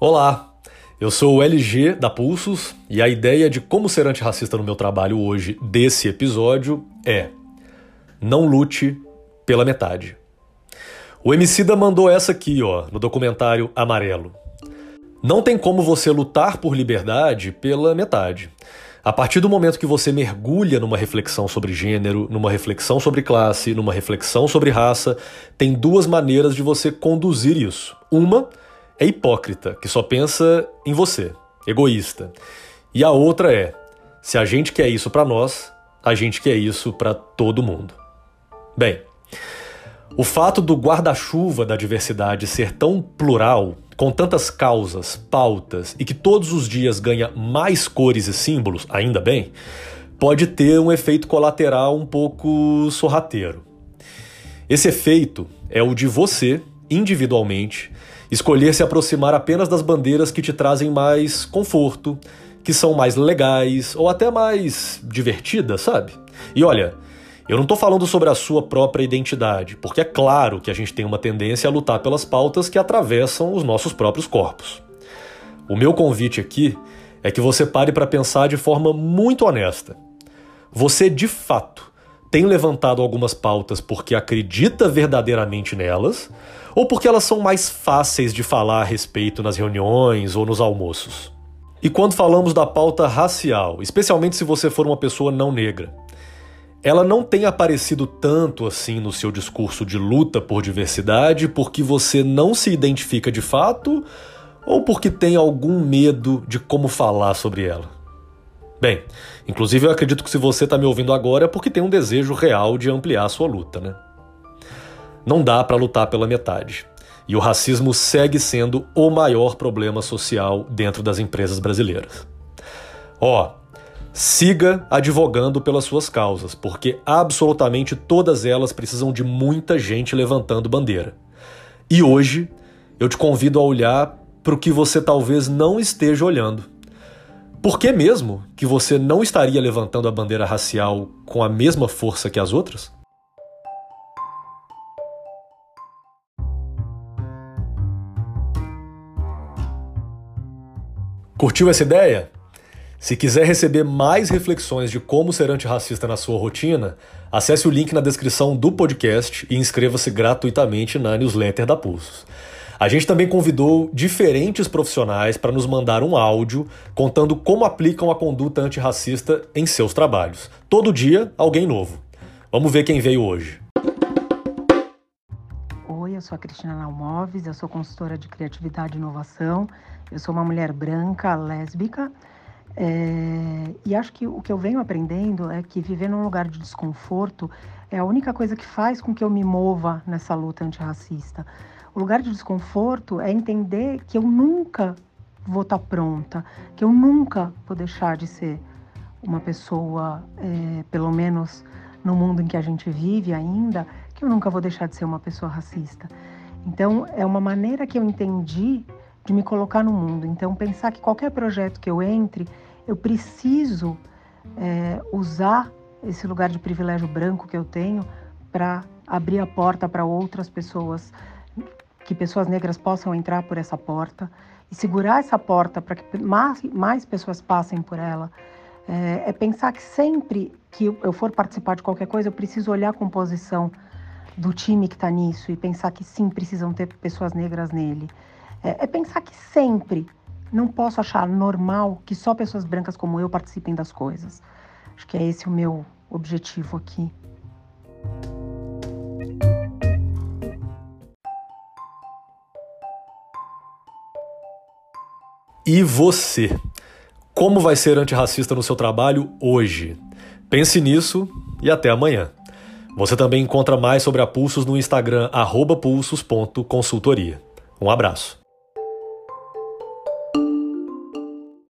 Olá, eu sou o LG da Pulsos e a ideia de como ser antirracista no meu trabalho hoje desse episódio é não lute pela metade. O Emicida mandou essa aqui, ó, no documentário Amarelo. Não tem como você lutar por liberdade pela metade. A partir do momento que você mergulha numa reflexão sobre gênero, numa reflexão sobre classe, numa reflexão sobre raça, tem duas maneiras de você conduzir isso. Uma é hipócrita, que só pensa em você, egoísta. E a outra é: se a gente quer isso para nós, a gente quer isso para todo mundo. Bem, o fato do guarda-chuva da diversidade ser tão plural, com tantas causas, pautas e que todos os dias ganha mais cores e símbolos, ainda bem, pode ter um efeito colateral um pouco sorrateiro. Esse efeito é o de você, individualmente, escolher se aproximar apenas das bandeiras que te trazem mais conforto, que são mais legais ou até mais divertidas, sabe? E olha, eu não estou falando sobre a sua própria identidade, porque é claro que a gente tem uma tendência a lutar pelas pautas que atravessam os nossos próprios corpos. O meu convite aqui é que você pare para pensar de forma muito honesta. Você, de fato, tem levantado algumas pautas porque acredita verdadeiramente nelas ou porque elas são mais fáceis de falar a respeito nas reuniões ou nos almoços? E quando falamos da pauta racial, especialmente se você for uma pessoa não negra, ela não tem aparecido tanto assim no seu discurso de luta por diversidade porque você não se identifica de fato ou porque tem algum medo de como falar sobre ela? Bem, inclusive eu acredito que se você está me ouvindo agora é porque tem um desejo real de ampliar a sua luta, né? Não dá para lutar pela metade. E o racismo segue sendo o maior problema social dentro das empresas brasileiras. Ó, oh, Siga advogando pelas suas causas, porque absolutamente todas elas precisam de muita gente levantando bandeira. E hoje eu te convido a olhar para o que você talvez não esteja olhando. Por que mesmo que você não estaria levantando a bandeira racial com a mesma força que as outras? Curtiu essa ideia? Se quiser receber mais reflexões de como ser antirracista na sua rotina, acesse o link na descrição do podcast e inscreva-se gratuitamente na newsletter da Pulsos. A gente também convidou diferentes profissionais para nos mandar um áudio contando como aplicam a conduta antirracista em seus trabalhos. Todo dia, alguém novo. Vamos ver quem veio hoje. Oi, eu sou a Cristina Nalmoves, eu sou consultora de criatividade e inovação. Eu sou uma mulher branca, lésbica é, e acho que o que eu venho aprendendo é que viver num lugar de desconforto é a única coisa que faz com que eu me mova nessa luta antirracista. O lugar de desconforto é entender que eu nunca vou estar pronta, que eu nunca vou deixar de ser uma pessoa, é, pelo menos no mundo em que a gente vive ainda, que eu nunca vou deixar de ser uma pessoa racista. Então, é uma maneira que eu entendi de me colocar no mundo. Então, pensar que qualquer projeto que eu entre, eu preciso é, usar esse lugar de privilégio branco que eu tenho para abrir a porta para outras pessoas, que pessoas negras possam entrar por essa porta e segurar essa porta para que mais, mais pessoas passem por ela. É, é, pensar que sempre que eu for participar de qualquer coisa, eu preciso olhar a composição do time que está nisso e pensar que sim, precisam ter pessoas negras nele. É, é pensar que sempre não posso achar normal que só pessoas brancas como eu participem das coisas. Acho que é esse o meu objetivo aqui. E você? Como vai ser antirracista no seu trabalho hoje? Pense nisso e até amanhã. Você também encontra mais sobre a Pulsos no Instagram pulsos.consultoria. Um abraço.